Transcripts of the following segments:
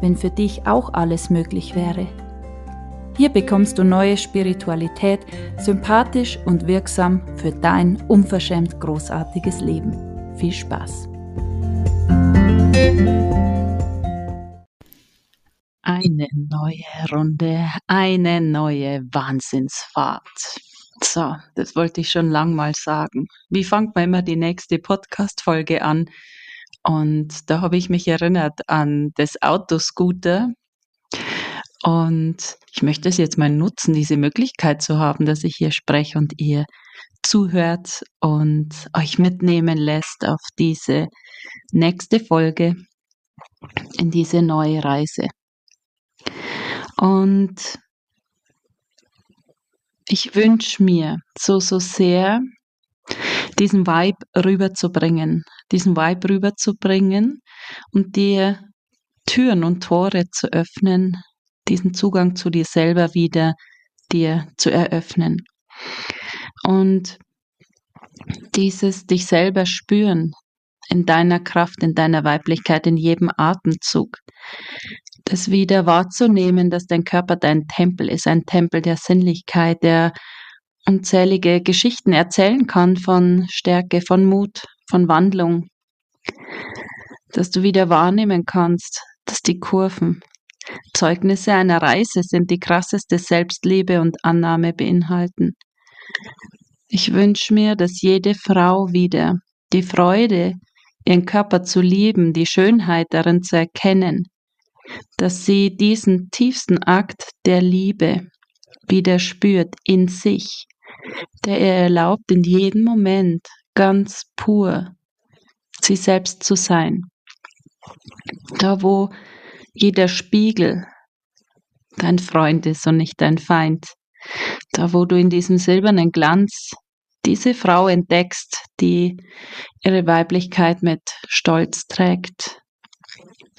wenn für dich auch alles möglich wäre. Hier bekommst du neue Spiritualität, sympathisch und wirksam für dein unverschämt großartiges Leben. Viel Spaß! Eine neue Runde, eine neue Wahnsinnsfahrt. So, das wollte ich schon lang mal sagen. Wie fängt man immer die nächste Podcast-Folge an? Und da habe ich mich erinnert an das Autoscooter. Und ich möchte es jetzt mal nutzen, diese Möglichkeit zu haben, dass ich hier spreche und ihr zuhört und euch mitnehmen lässt auf diese nächste Folge, in diese neue Reise. Und ich wünsche mir so, so sehr, diesen Vibe rüberzubringen, diesen Vibe rüberzubringen und dir Türen und Tore zu öffnen, diesen Zugang zu dir selber wieder dir zu eröffnen. Und dieses dich selber spüren in deiner Kraft, in deiner Weiblichkeit, in jedem Atemzug, das wieder wahrzunehmen, dass dein Körper dein Tempel ist, ein Tempel der Sinnlichkeit, der unzählige Geschichten erzählen kann von Stärke, von Mut, von Wandlung, dass du wieder wahrnehmen kannst, dass die Kurven Zeugnisse einer Reise sind, die krasseste Selbstliebe und Annahme beinhalten. Ich wünsche mir, dass jede Frau wieder die Freude, ihren Körper zu lieben, die Schönheit darin zu erkennen, dass sie diesen tiefsten Akt der Liebe wieder spürt in sich, der ihr erlaubt, in jedem Moment ganz pur sie selbst zu sein. Da, wo jeder Spiegel dein Freund ist und nicht dein Feind. Da, wo du in diesem silbernen Glanz diese Frau entdeckst, die ihre Weiblichkeit mit Stolz trägt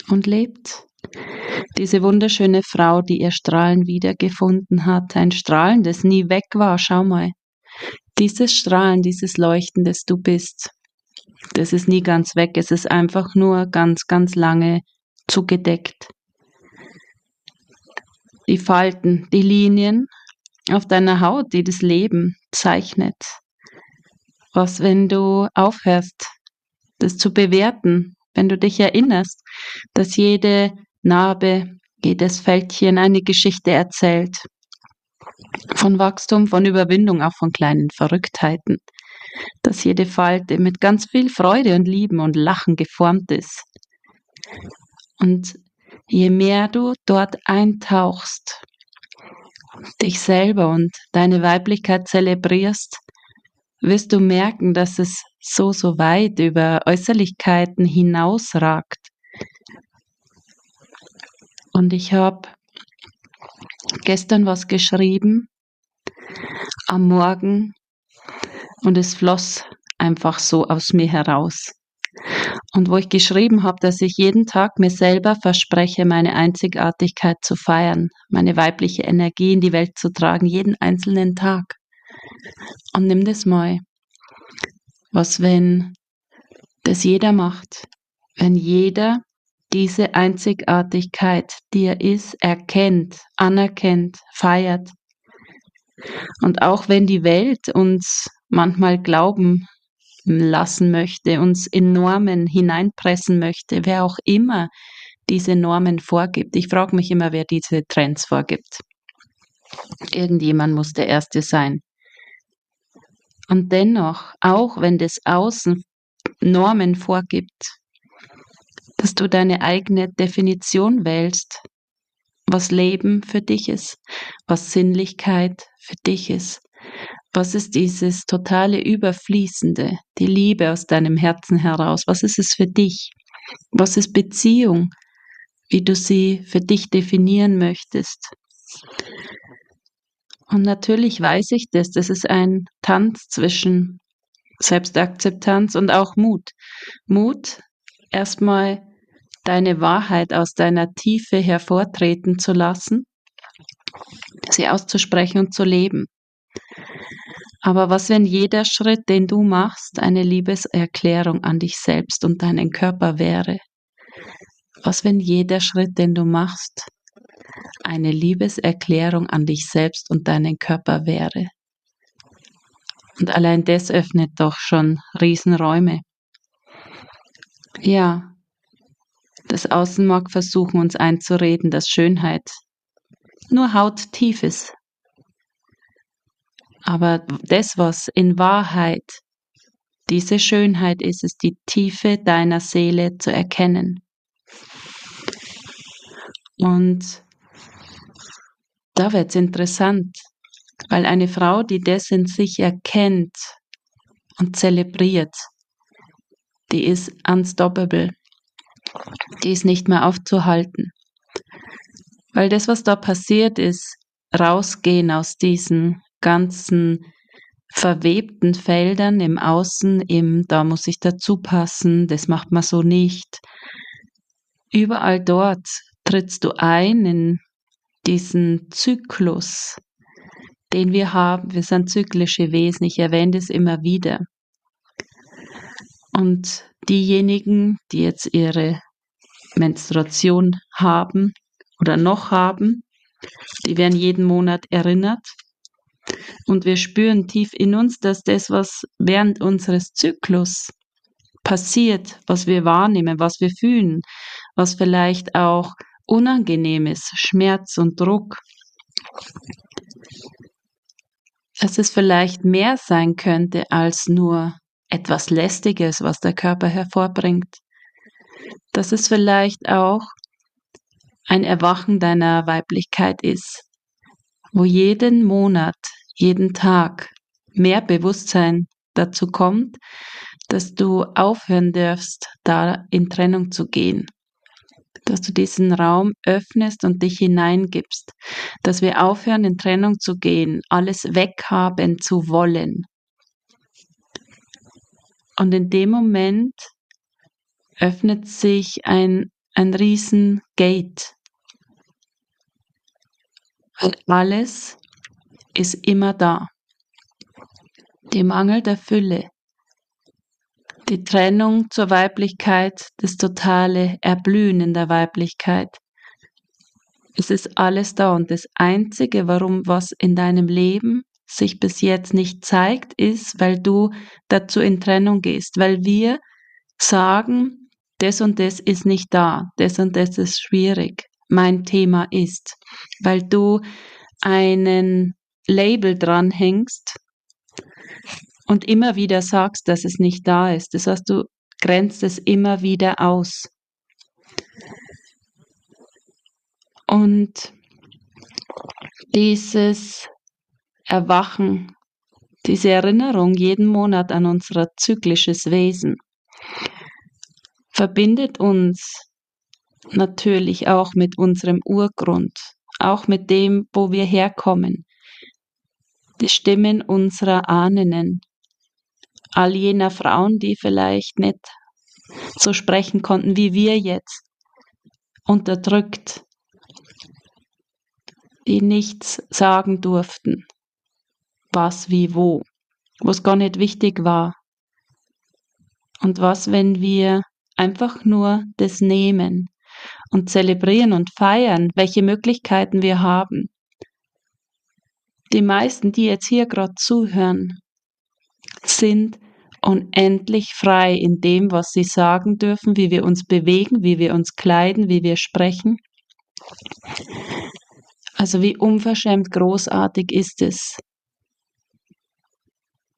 und lebt. Diese wunderschöne Frau, die ihr Strahlen wiedergefunden hat, ein Strahlen, das nie weg war, schau mal. Dieses Strahlen, dieses Leuchten, das du bist, das ist nie ganz weg, es ist einfach nur ganz, ganz lange zugedeckt. Die Falten, die Linien auf deiner Haut, die das Leben zeichnet. Was, wenn du aufhörst, das zu bewerten, wenn du dich erinnerst, dass jede Narbe, jedes Fältchen eine Geschichte erzählt. Von Wachstum, von Überwindung, auch von kleinen Verrücktheiten. Dass jede Falte mit ganz viel Freude und Lieben und Lachen geformt ist. Und je mehr du dort eintauchst, dich selber und deine Weiblichkeit zelebrierst, wirst du merken, dass es so, so weit über Äußerlichkeiten hinausragt und ich habe gestern was geschrieben am Morgen und es floss einfach so aus mir heraus. Und wo ich geschrieben habe, dass ich jeden Tag mir selber verspreche, meine Einzigartigkeit zu feiern, meine weibliche Energie in die Welt zu tragen, jeden einzelnen Tag. Und nimm das mal. Was, wenn das jeder macht? Wenn jeder diese Einzigartigkeit, die er ist, erkennt, anerkennt, feiert. Und auch wenn die Welt uns manchmal glauben lassen möchte, uns in Normen hineinpressen möchte, wer auch immer diese Normen vorgibt. Ich frage mich immer, wer diese Trends vorgibt. Irgendjemand muss der Erste sein. Und dennoch, auch wenn das Außen Normen vorgibt, dass du deine eigene Definition wählst, was Leben für dich ist, was Sinnlichkeit für dich ist, was ist dieses totale Überfließende, die Liebe aus deinem Herzen heraus, was ist es für dich, was ist Beziehung, wie du sie für dich definieren möchtest. Und natürlich weiß ich das, das ist ein Tanz zwischen Selbstakzeptanz und auch Mut. Mut, erstmal deine Wahrheit aus deiner Tiefe hervortreten zu lassen, sie auszusprechen und zu leben. Aber was, wenn jeder Schritt, den du machst, eine Liebeserklärung an dich selbst und deinen Körper wäre? Was, wenn jeder Schritt, den du machst, eine Liebeserklärung an dich selbst und deinen Körper wäre? Und allein das öffnet doch schon Riesenräume. Ja, das Außen mag versuchen, uns einzureden, dass Schönheit nur hauttief ist. Aber das, was in Wahrheit diese Schönheit ist, ist die Tiefe deiner Seele zu erkennen. Und da wird es interessant, weil eine Frau, die das in sich erkennt und zelebriert, die ist unstoppable. Die ist nicht mehr aufzuhalten. Weil das, was da passiert ist, rausgehen aus diesen ganzen verwebten Feldern im Außen, im da muss ich dazu passen, das macht man so nicht. Überall dort trittst du ein in diesen Zyklus, den wir haben. Wir sind zyklische Wesen, ich erwähne das immer wieder. Und diejenigen, die jetzt ihre Menstruation haben oder noch haben, die werden jeden Monat erinnert. Und wir spüren tief in uns, dass das, was während unseres Zyklus passiert, was wir wahrnehmen, was wir fühlen, was vielleicht auch unangenehm ist, Schmerz und Druck, dass es vielleicht mehr sein könnte als nur etwas Lästiges, was der Körper hervorbringt. Dass es vielleicht auch ein Erwachen deiner Weiblichkeit ist, wo jeden Monat, jeden Tag mehr Bewusstsein dazu kommt, dass du aufhören darfst, da in Trennung zu gehen, dass du diesen Raum öffnest und dich hineingibst, dass wir aufhören, in Trennung zu gehen, alles weghaben zu wollen, und in dem Moment öffnet sich ein, ein riesen Gate. Alles ist immer da. Die Mangel der Fülle, die Trennung zur Weiblichkeit, das totale Erblühen in der Weiblichkeit. Es ist alles da und das Einzige, warum was in deinem Leben sich bis jetzt nicht zeigt, ist, weil du dazu in Trennung gehst, weil wir sagen, das und das ist nicht da, das und das ist schwierig, mein Thema ist, weil du einen Label dranhängst und immer wieder sagst, dass es nicht da ist. Das heißt, du grenzt es immer wieder aus. Und dieses Erwachen, diese Erinnerung jeden Monat an unser zyklisches Wesen, verbindet uns natürlich auch mit unserem Urgrund, auch mit dem, wo wir herkommen, die Stimmen unserer Ahnen, all jener Frauen, die vielleicht nicht so sprechen konnten wie wir jetzt, unterdrückt, die nichts sagen durften, was, wie, wo, es gar nicht wichtig war. Und was, wenn wir einfach nur das nehmen und zelebrieren und feiern, welche Möglichkeiten wir haben. Die meisten, die jetzt hier gerade zuhören, sind unendlich frei in dem, was sie sagen dürfen, wie wir uns bewegen, wie wir uns kleiden, wie wir sprechen. Also wie unverschämt großartig ist es,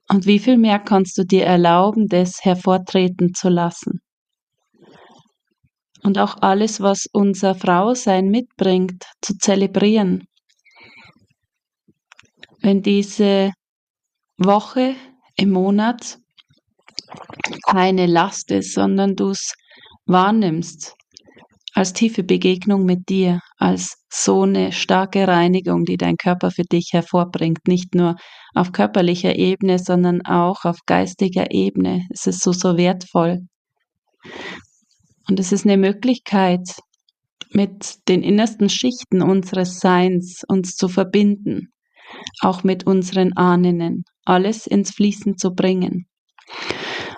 und wie viel mehr kannst du dir erlauben, das hervortreten zu lassen? Und auch alles, was unser Frausein mitbringt, zu zelebrieren. Wenn diese Woche im Monat keine Last ist, sondern du es wahrnimmst als tiefe Begegnung mit dir, als so eine starke Reinigung, die dein Körper für dich hervorbringt, nicht nur auf körperlicher Ebene, sondern auch auf geistiger Ebene. Es ist so, so wertvoll. Und es ist eine Möglichkeit, mit den innersten Schichten unseres Seins uns zu verbinden, auch mit unseren Ahnen, alles ins Fließen zu bringen.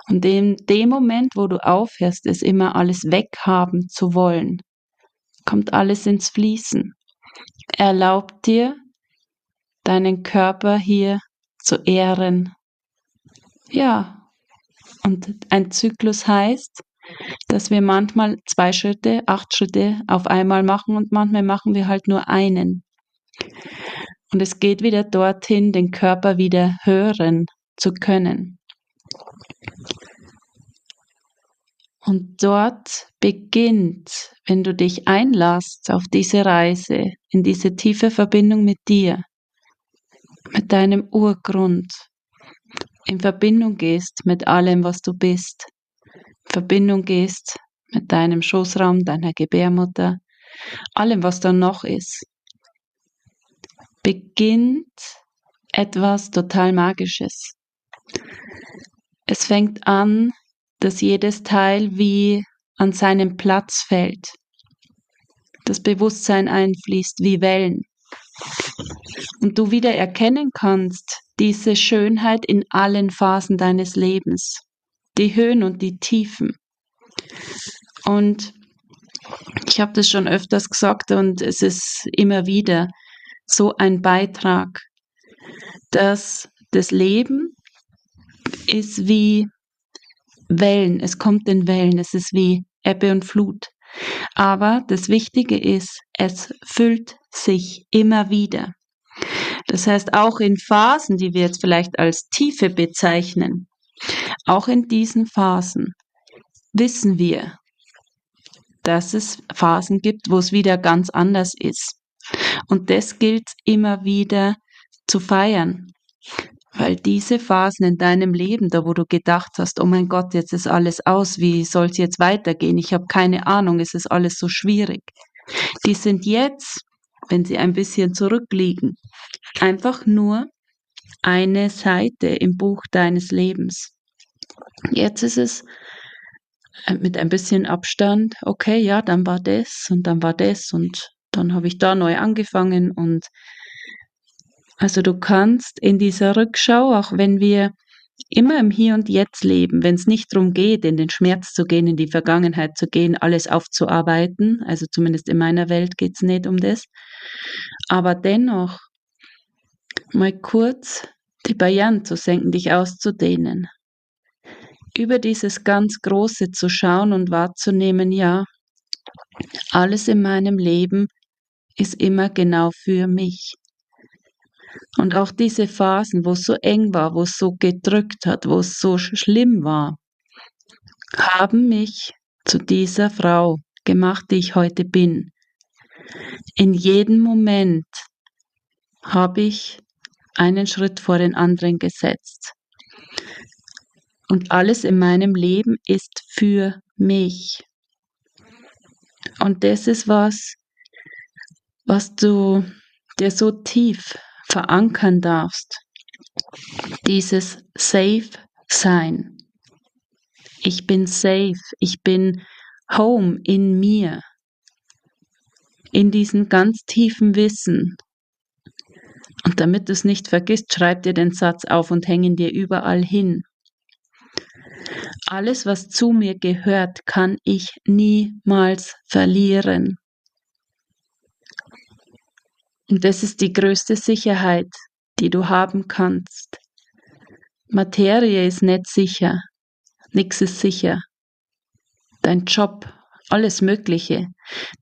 Und in dem Moment, wo du aufhörst, es immer alles weghaben zu wollen, kommt alles ins Fließen. Erlaubt dir, deinen Körper hier zu ehren. Ja, und ein Zyklus heißt, dass wir manchmal zwei Schritte, acht Schritte auf einmal machen und manchmal machen wir halt nur einen. Und es geht wieder dorthin, den Körper wieder hören zu können. Und dort beginnt, wenn du dich einlässt auf diese Reise, in diese tiefe Verbindung mit dir, mit deinem Urgrund, in Verbindung gehst mit allem, was du bist, Verbindung gehst mit deinem Schoßraum, deiner Gebärmutter, allem, was da noch ist, beginnt etwas total Magisches. Es fängt an, dass jedes Teil wie an seinen Platz fällt. Das Bewusstsein einfließt wie Wellen. Und du wieder erkennen kannst, diese Schönheit in allen Phasen deines Lebens die Höhen und die Tiefen. Und ich habe das schon öfters gesagt und es ist immer wieder so ein Beitrag, dass das Leben ist wie Wellen, es kommt in Wellen, es ist wie Ebbe und Flut. Aber das Wichtige ist, es füllt sich immer wieder. Das heißt, auch in Phasen, die wir jetzt vielleicht als Tiefe bezeichnen, auch in diesen Phasen wissen wir, dass es Phasen gibt, wo es wieder ganz anders ist. Und das gilt immer wieder zu feiern. Weil diese Phasen in deinem Leben, da wo du gedacht hast, oh mein Gott, jetzt ist alles aus, wie soll es jetzt weitergehen? Ich habe keine Ahnung, es ist alles so schwierig. Die sind jetzt, wenn sie ein bisschen zurückliegen, einfach nur eine Seite im Buch deines Lebens. Jetzt ist es äh, mit ein bisschen Abstand, okay, ja, dann war das und dann war das und dann habe ich da neu angefangen und also du kannst in dieser Rückschau, auch wenn wir immer im Hier und Jetzt leben, wenn es nicht darum geht, in den Schmerz zu gehen, in die Vergangenheit zu gehen, alles aufzuarbeiten, also zumindest in meiner Welt geht es nicht um das, aber dennoch mal kurz die Barrieren zu senken, dich auszudehnen, über dieses ganz Große zu schauen und wahrzunehmen, ja, alles in meinem Leben ist immer genau für mich. Und auch diese Phasen, wo es so eng war, wo es so gedrückt hat, wo es so schlimm war, haben mich zu dieser Frau gemacht, die ich heute bin. In jedem Moment habe ich einen Schritt vor den anderen gesetzt. Und alles in meinem Leben ist für mich. Und das ist was, was du dir so tief verankern darfst. Dieses Safe sein. Ich bin safe. Ich bin home in mir. In diesem ganz tiefen Wissen. Und damit du es nicht vergisst, schreib dir den Satz auf und häng ihn dir überall hin. Alles, was zu mir gehört, kann ich niemals verlieren. Und das ist die größte Sicherheit, die du haben kannst. Materie ist nicht sicher, nichts ist sicher. Dein Job, alles Mögliche.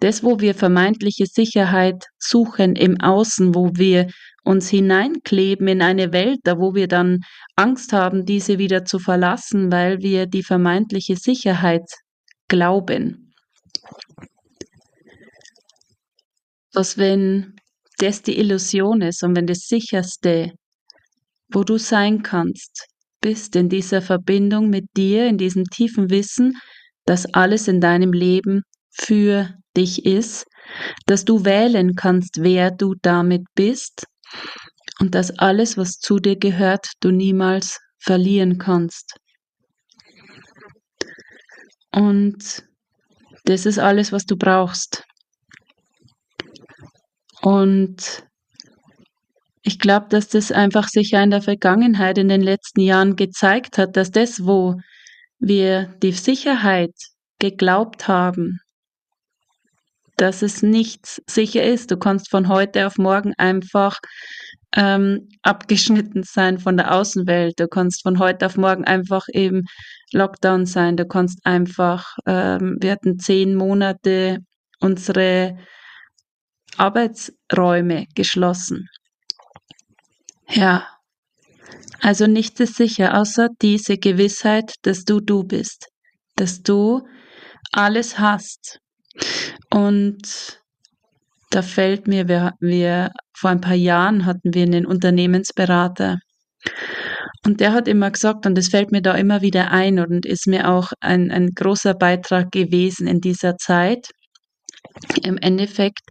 Das, wo wir vermeintliche Sicherheit suchen im Außen, wo wir uns hineinkleben in eine Welt, da wo wir dann Angst haben, diese wieder zu verlassen, weil wir die vermeintliche Sicherheit glauben. Was wenn das die Illusion ist und wenn das sicherste, wo du sein kannst, bist in dieser Verbindung mit dir, in diesem tiefen Wissen, dass alles in deinem Leben für dich ist, dass du wählen kannst, wer du damit bist und dass alles, was zu dir gehört, du niemals verlieren kannst. Und das ist alles, was du brauchst. Und ich glaube, dass das einfach sich ja in der Vergangenheit, in den letzten Jahren gezeigt hat, dass das, wo wir die Sicherheit geglaubt haben, dass es nicht sicher ist. Du kannst von heute auf morgen einfach ähm, abgeschnitten sein von der Außenwelt. Du kannst von heute auf morgen einfach eben Lockdown sein. Du kannst einfach, ähm, wir hatten zehn Monate unsere Arbeitsräume geschlossen. Ja, also nichts ist sicher, außer diese Gewissheit, dass du du bist, dass du alles hast. Und da fällt mir, wir, wir vor ein paar Jahren hatten wir einen Unternehmensberater und der hat immer gesagt, und das fällt mir da immer wieder ein und ist mir auch ein, ein großer Beitrag gewesen in dieser Zeit. Im Endeffekt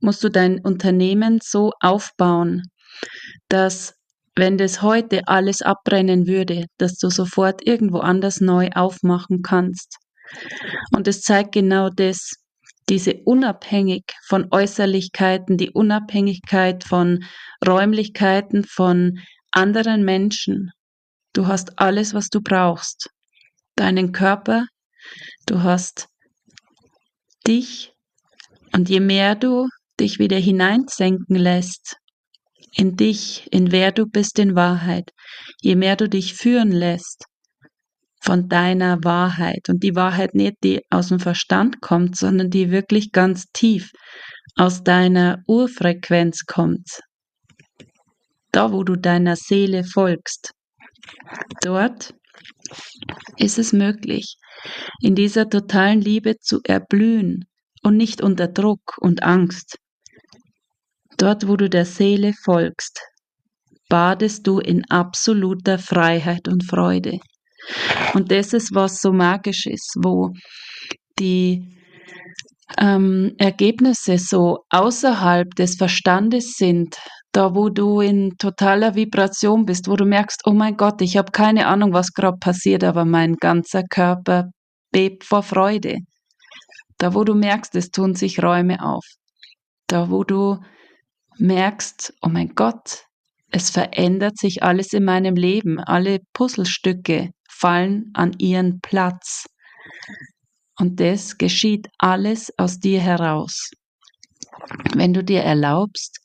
musst du dein Unternehmen so aufbauen, dass wenn das heute alles abbrennen würde, dass du sofort irgendwo anders neu aufmachen kannst. Und es zeigt genau das, diese unabhängig von Äußerlichkeiten, die Unabhängigkeit von Räumlichkeiten, von anderen Menschen. Du hast alles, was du brauchst. Deinen Körper, du hast dich und je mehr du dich wieder hineinsenken lässt in dich, in wer du bist in Wahrheit, je mehr du dich führen lässt von deiner Wahrheit und die Wahrheit nicht, die aus dem Verstand kommt, sondern die wirklich ganz tief aus deiner Urfrequenz kommt, da wo du deiner Seele folgst, dort ist es möglich, in dieser totalen Liebe zu erblühen und nicht unter Druck und Angst. Dort, wo du der Seele folgst, badest du in absoluter Freiheit und Freude. Und das ist, was so magisch ist, wo die ähm, Ergebnisse so außerhalb des Verstandes sind, da wo du in totaler Vibration bist, wo du merkst, oh mein Gott, ich habe keine Ahnung, was gerade passiert, aber mein ganzer Körper bebt vor Freude. Da wo du merkst, es tun sich Räume auf. Da wo du merkst, oh mein Gott, es verändert sich alles in meinem Leben, alle Puzzlestücke fallen an ihren Platz. Und das geschieht alles aus dir heraus. Wenn du dir erlaubst,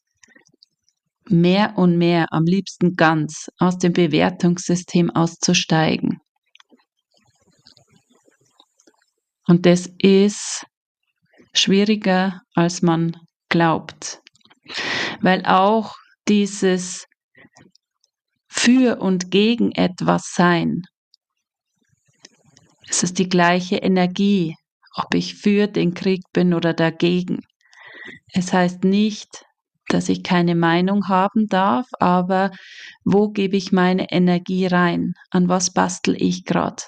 mehr und mehr, am liebsten ganz, aus dem Bewertungssystem auszusteigen. Und das ist schwieriger, als man glaubt weil auch dieses für und gegen etwas sein, es ist die gleiche Energie, ob ich für den Krieg bin oder dagegen. Es heißt nicht, dass ich keine Meinung haben darf, aber wo gebe ich meine Energie rein? An was bastel ich gerade?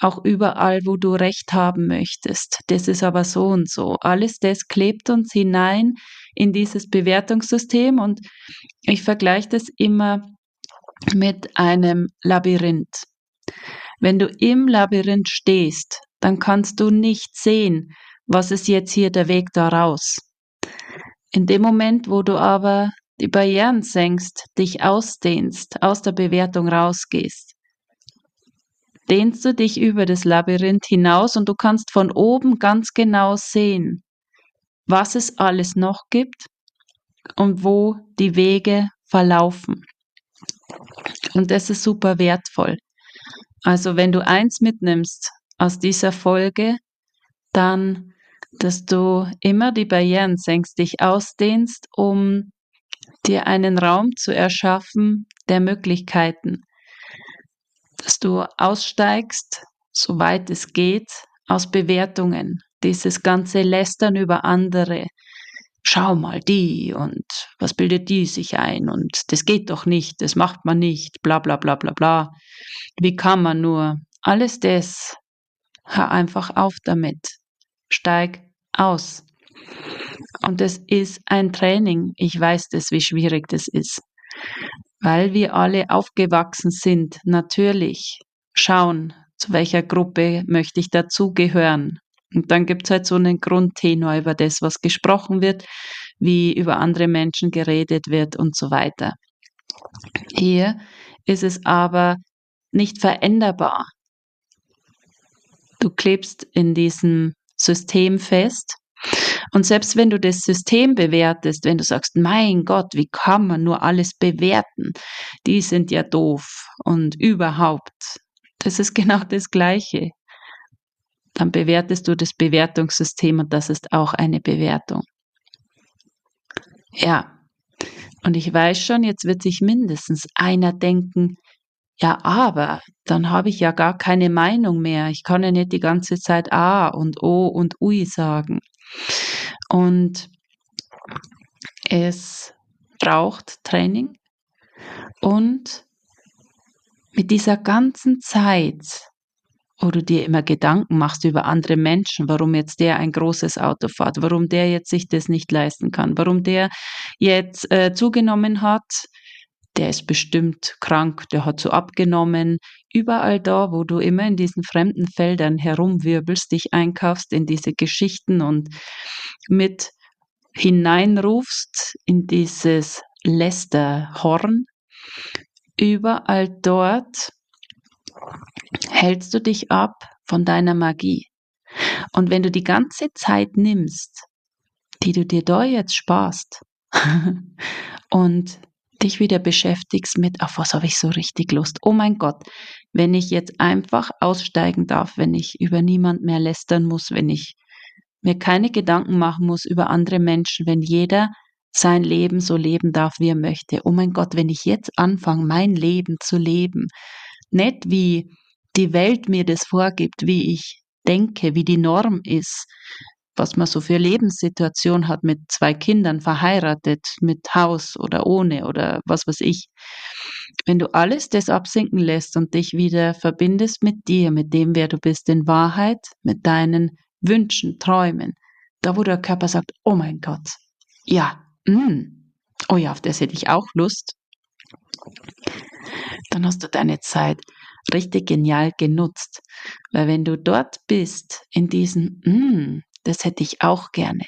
Auch überall, wo du Recht haben möchtest. Das ist aber so und so. Alles das klebt uns hinein in dieses Bewertungssystem und ich vergleiche das immer mit einem Labyrinth. Wenn du im Labyrinth stehst, dann kannst du nicht sehen, was ist jetzt hier der Weg daraus. In dem Moment, wo du aber die Barrieren senkst, dich ausdehnst, aus der Bewertung rausgehst, dehnst du dich über das Labyrinth hinaus und du kannst von oben ganz genau sehen, was es alles noch gibt und wo die Wege verlaufen. Und das ist super wertvoll. Also wenn du eins mitnimmst aus dieser Folge, dann, dass du immer die Barrieren senkst, dich ausdehnst, um dir einen Raum zu erschaffen der Möglichkeiten. Dass du aussteigst, soweit es geht, aus Bewertungen, dieses ganze Lästern über andere. Schau mal die und was bildet die sich ein und das geht doch nicht, das macht man nicht, bla bla bla bla bla. Wie kann man nur? Alles das, hör einfach auf damit. Steig aus. Und es ist ein Training. Ich weiß das, wie schwierig das ist. Weil wir alle aufgewachsen sind, natürlich schauen, zu welcher Gruppe möchte ich dazugehören. Und dann gibt es halt so einen Grundtenor über das, was gesprochen wird, wie über andere Menschen geredet wird und so weiter. Hier ist es aber nicht veränderbar. Du klebst in diesem System fest. Und selbst wenn du das System bewertest, wenn du sagst, mein Gott, wie kann man nur alles bewerten? Die sind ja doof und überhaupt. Das ist genau das Gleiche. Dann bewertest du das Bewertungssystem und das ist auch eine Bewertung. Ja, und ich weiß schon, jetzt wird sich mindestens einer denken, ja, aber dann habe ich ja gar keine Meinung mehr. Ich kann ja nicht die ganze Zeit A und O und Ui sagen. Und es braucht Training. Und mit dieser ganzen Zeit, wo du dir immer Gedanken machst über andere Menschen, warum jetzt der ein großes Auto fährt, warum der jetzt sich das nicht leisten kann, warum der jetzt äh, zugenommen hat, der ist bestimmt krank, der hat so abgenommen. Überall da, wo du immer in diesen fremden Feldern herumwirbelst, dich einkaufst in diese Geschichten und mit hineinrufst in dieses Lästerhorn, überall dort hältst du dich ab von deiner Magie. Und wenn du die ganze Zeit nimmst, die du dir da jetzt sparst und dich wieder beschäftigst mit, auf was habe ich so richtig Lust? Oh mein Gott, wenn ich jetzt einfach aussteigen darf, wenn ich über niemand mehr lästern muss, wenn ich mir keine Gedanken machen muss über andere Menschen, wenn jeder sein Leben so leben darf, wie er möchte. Oh mein Gott, wenn ich jetzt anfange, mein Leben zu leben, nicht wie die Welt mir das vorgibt, wie ich denke, wie die Norm ist, was man so für Lebenssituation hat mit zwei Kindern verheiratet, mit Haus oder ohne oder was weiß ich. Wenn du alles das absinken lässt und dich wieder verbindest mit dir, mit dem, wer du bist in Wahrheit, mit deinen Wünschen, Träumen, da wo der Körper sagt, oh mein Gott, ja, mm, oh ja, auf das hätte ich auch Lust, dann hast du deine Zeit richtig genial genutzt. Weil wenn du dort bist, in diesem, mm, das hätte ich auch gerne,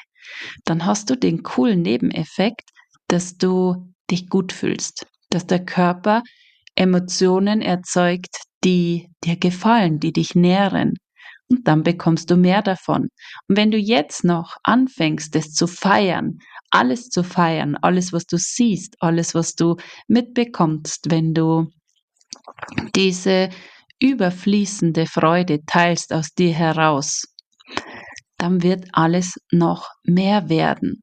dann hast du den coolen Nebeneffekt, dass du dich gut fühlst, dass der Körper Emotionen erzeugt, die dir gefallen, die dich nähren. Und dann bekommst du mehr davon. Und wenn du jetzt noch anfängst, das zu feiern, alles zu feiern, alles, was du siehst, alles, was du mitbekommst, wenn du diese überfließende Freude teilst aus dir heraus, dann wird alles noch mehr werden.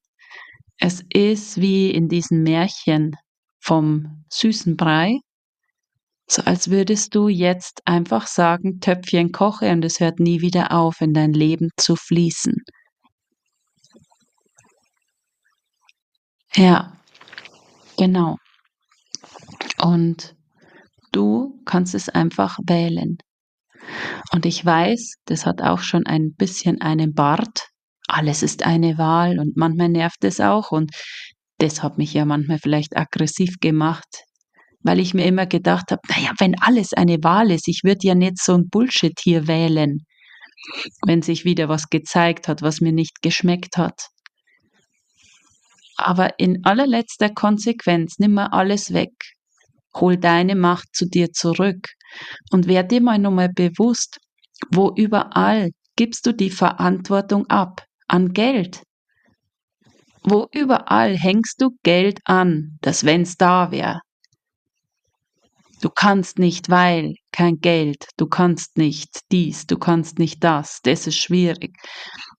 Es ist wie in diesem Märchen vom süßen Brei, so als würdest du jetzt einfach sagen, Töpfchen koche und es hört nie wieder auf, in dein Leben zu fließen. Ja, genau. Und du kannst es einfach wählen. Und ich weiß, das hat auch schon ein bisschen einen Bart. Alles ist eine Wahl und manchmal nervt es auch und das hat mich ja manchmal vielleicht aggressiv gemacht, weil ich mir immer gedacht habe, naja, wenn alles eine Wahl ist, ich würde ja nicht so ein Bullshit hier wählen, wenn sich wieder was gezeigt hat, was mir nicht geschmeckt hat. Aber in allerletzter Konsequenz nimm mal alles weg. Hol deine Macht zu dir zurück und werd dir mal nochmal bewusst, wo überall gibst du die Verantwortung ab an Geld. Wo überall hängst du Geld an, dass wenn's da wäre. Du kannst nicht, weil kein Geld, du kannst nicht dies, du kannst nicht das, das ist schwierig.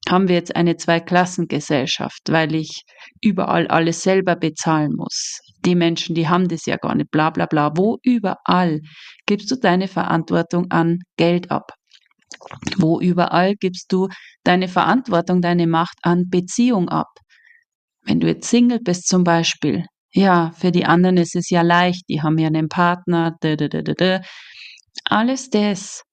Haben wir jetzt eine Zweiklassengesellschaft, weil ich überall alles selber bezahlen muss die Menschen, die haben das ja gar nicht, bla bla bla. Wo überall gibst du deine Verantwortung an Geld ab? Wo überall gibst du deine Verantwortung, deine Macht an Beziehung ab? Wenn du jetzt Single bist zum Beispiel, ja, für die anderen ist es ja leicht, die haben ja einen Partner, da, da, da, da, da. Alles das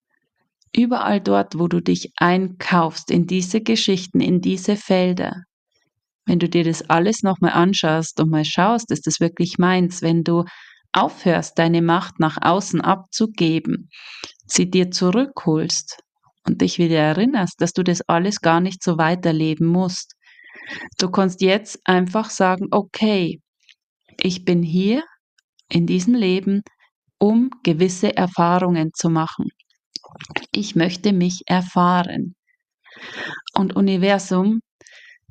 überall dort, wo du dich einkaufst, in diese Geschichten, in diese Felder, wenn du dir das alles nochmal anschaust und mal schaust, ist das wirklich meins, wenn du aufhörst, deine Macht nach außen abzugeben, sie dir zurückholst und dich wieder erinnerst, dass du das alles gar nicht so weiterleben musst. Du kannst jetzt einfach sagen, okay, ich bin hier in diesem Leben, um gewisse Erfahrungen zu machen. Ich möchte mich erfahren. Und Universum,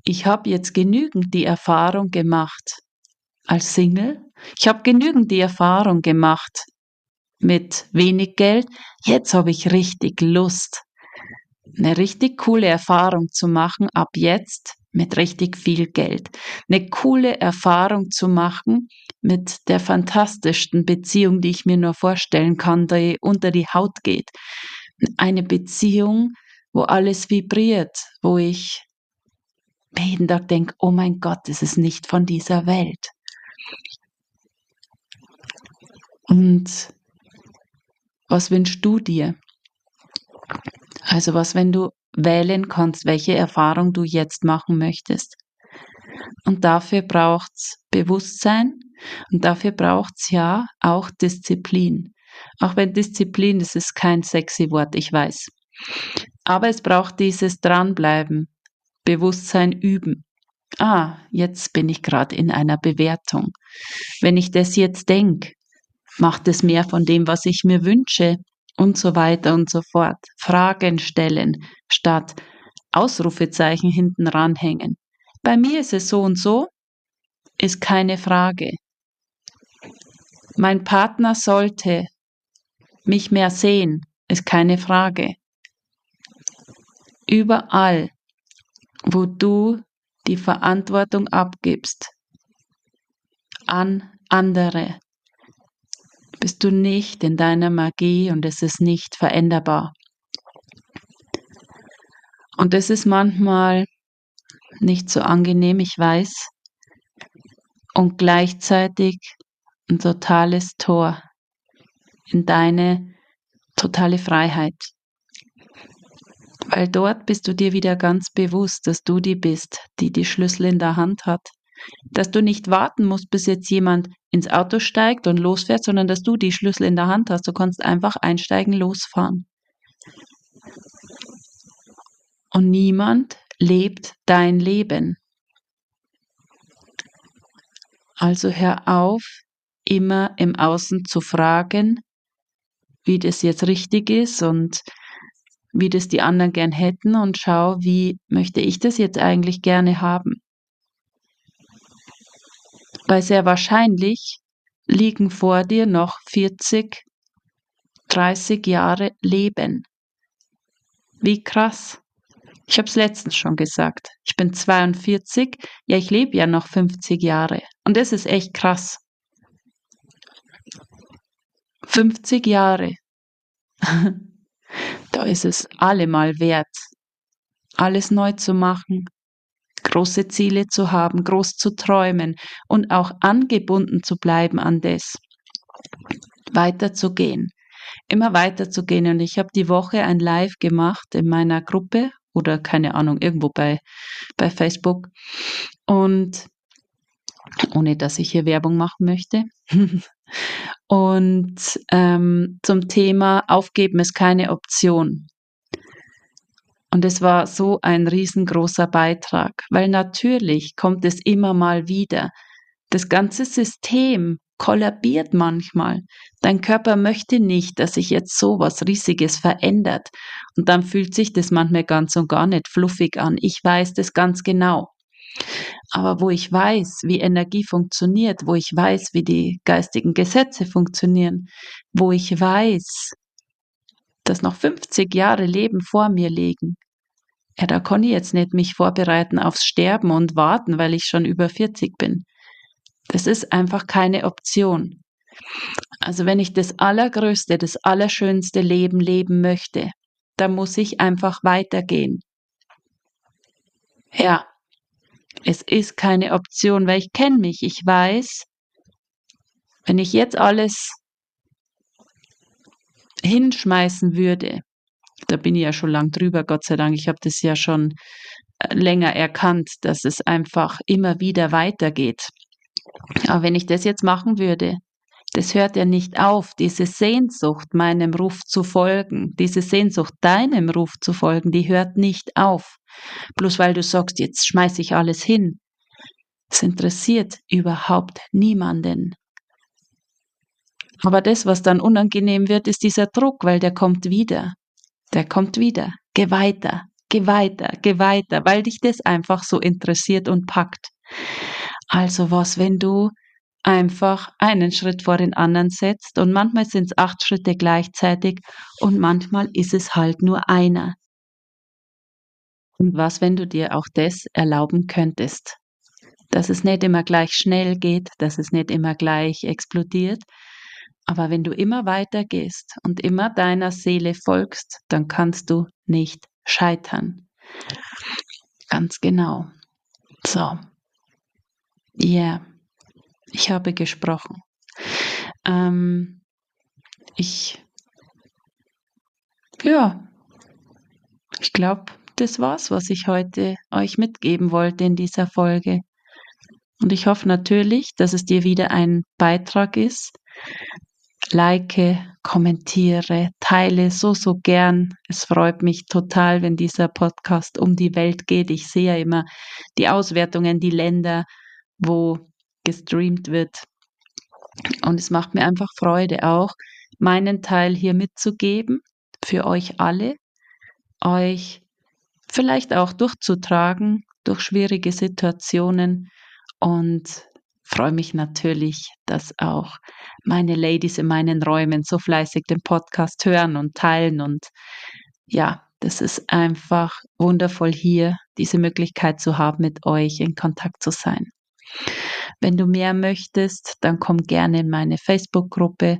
ich habe jetzt genügend die Erfahrung gemacht als Single. Ich habe genügend die Erfahrung gemacht mit wenig Geld. Jetzt habe ich richtig Lust, eine richtig coole Erfahrung zu machen ab jetzt mit richtig viel Geld. Eine coole Erfahrung zu machen mit der fantastischsten Beziehung, die ich mir nur vorstellen kann, die unter die Haut geht. Eine Beziehung, wo alles vibriert, wo ich jeden Tag denke, oh mein Gott, es ist nicht von dieser Welt. Und was wünschst du dir? Also was, wenn du wählen kannst, welche Erfahrung du jetzt machen möchtest. Und dafür braucht's Bewusstsein und dafür braucht's ja auch Disziplin. Auch wenn Disziplin, das ist kein sexy Wort, ich weiß. Aber es braucht dieses Dranbleiben, Bewusstsein üben. Ah, jetzt bin ich gerade in einer Bewertung. Wenn ich das jetzt denke, macht es mehr von dem, was ich mir wünsche und so weiter und so fort. Fragen stellen statt Ausrufezeichen hinten ranhängen. Bei mir ist es so und so, ist keine Frage. Mein Partner sollte mich mehr sehen, ist keine Frage. Überall, wo du die Verantwortung abgibst an andere, bist du nicht in deiner Magie und es ist nicht veränderbar. Und es ist manchmal nicht so angenehm, ich weiß, und gleichzeitig ein totales Tor in deine totale Freiheit. Weil dort bist du dir wieder ganz bewusst, dass du die bist, die die Schlüssel in der Hand hat dass du nicht warten musst, bis jetzt jemand ins Auto steigt und losfährt, sondern dass du die Schlüssel in der Hand hast. Du kannst einfach einsteigen, losfahren. Und niemand lebt dein Leben. Also hör auf, immer im Außen zu fragen, wie das jetzt richtig ist und wie das die anderen gern hätten und schau, wie möchte ich das jetzt eigentlich gerne haben weil sehr wahrscheinlich liegen vor dir noch 40, 30 Jahre Leben. Wie krass. Ich habe es letztens schon gesagt. Ich bin 42, ja, ich lebe ja noch 50 Jahre. Und das ist echt krass. 50 Jahre. da ist es allemal wert, alles neu zu machen, große Ziele zu haben, groß zu träumen und auch angebunden zu bleiben an das, weiterzugehen, immer weiterzugehen. Und ich habe die Woche ein Live gemacht in meiner Gruppe oder keine Ahnung, irgendwo bei, bei Facebook. Und ohne dass ich hier Werbung machen möchte. und ähm, zum Thema Aufgeben ist keine Option. Und es war so ein riesengroßer Beitrag, weil natürlich kommt es immer mal wieder. Das ganze System kollabiert manchmal. Dein Körper möchte nicht, dass sich jetzt so was Riesiges verändert. Und dann fühlt sich das manchmal ganz und gar nicht fluffig an. Ich weiß das ganz genau. Aber wo ich weiß, wie Energie funktioniert, wo ich weiß, wie die geistigen Gesetze funktionieren, wo ich weiß, dass noch 50 Jahre Leben vor mir liegen. Ja, da kann ich jetzt nicht mich vorbereiten aufs Sterben und warten, weil ich schon über 40 bin. Das ist einfach keine Option. Also wenn ich das allergrößte, das allerschönste Leben leben möchte, dann muss ich einfach weitergehen. Ja, es ist keine Option, weil ich kenne mich. Ich weiß, wenn ich jetzt alles hinschmeißen würde, Da bin ich ja schon lang drüber, Gott sei Dank. Ich habe das ja schon äh, länger erkannt, dass es einfach immer wieder weitergeht. Aber wenn ich das jetzt machen würde, das hört ja nicht auf, diese Sehnsucht, meinem Ruf zu folgen, diese Sehnsucht, deinem Ruf zu folgen, die hört nicht auf. Bloß weil du sagst, jetzt schmeiß ich alles hin. Es interessiert überhaupt niemanden. Aber das, was dann unangenehm wird, ist dieser Druck, weil der kommt wieder. Der kommt wieder. Geh weiter, geh weiter, geh weiter, weil dich das einfach so interessiert und packt. Also was, wenn du einfach einen Schritt vor den anderen setzt und manchmal sind es acht Schritte gleichzeitig und manchmal ist es halt nur einer. Und was, wenn du dir auch das erlauben könntest? Dass es nicht immer gleich schnell geht, dass es nicht immer gleich explodiert, aber wenn du immer weiter gehst und immer deiner Seele folgst, dann kannst du nicht scheitern. Ganz genau. So. Ja. Yeah. Ich habe gesprochen. Ähm, ich, ja, ich glaube, das war's, was ich heute euch mitgeben wollte in dieser Folge. Und ich hoffe natürlich, dass es dir wieder ein Beitrag ist. Like, kommentiere, teile so, so gern. Es freut mich total, wenn dieser Podcast um die Welt geht. Ich sehe ja immer die Auswertungen, die Länder, wo gestreamt wird. Und es macht mir einfach Freude auch, meinen Teil hier mitzugeben für euch alle, euch vielleicht auch durchzutragen durch schwierige Situationen und freue mich natürlich, dass auch meine Ladies in meinen Räumen so fleißig den Podcast hören und teilen und ja, das ist einfach wundervoll hier diese Möglichkeit zu haben, mit euch in Kontakt zu sein. Wenn du mehr möchtest, dann komm gerne in meine Facebook-Gruppe,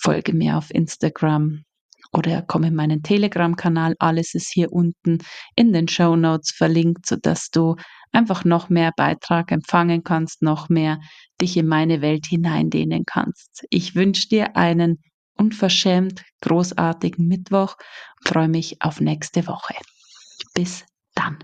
folge mir auf Instagram oder komm in meinen Telegram-Kanal. Alles ist hier unten in den Show Notes verlinkt, sodass du einfach noch mehr Beitrag empfangen kannst, noch mehr dich in meine Welt hineindehnen kannst. Ich wünsche dir einen unverschämt großartigen Mittwoch freue mich auf nächste Woche. Bis dann.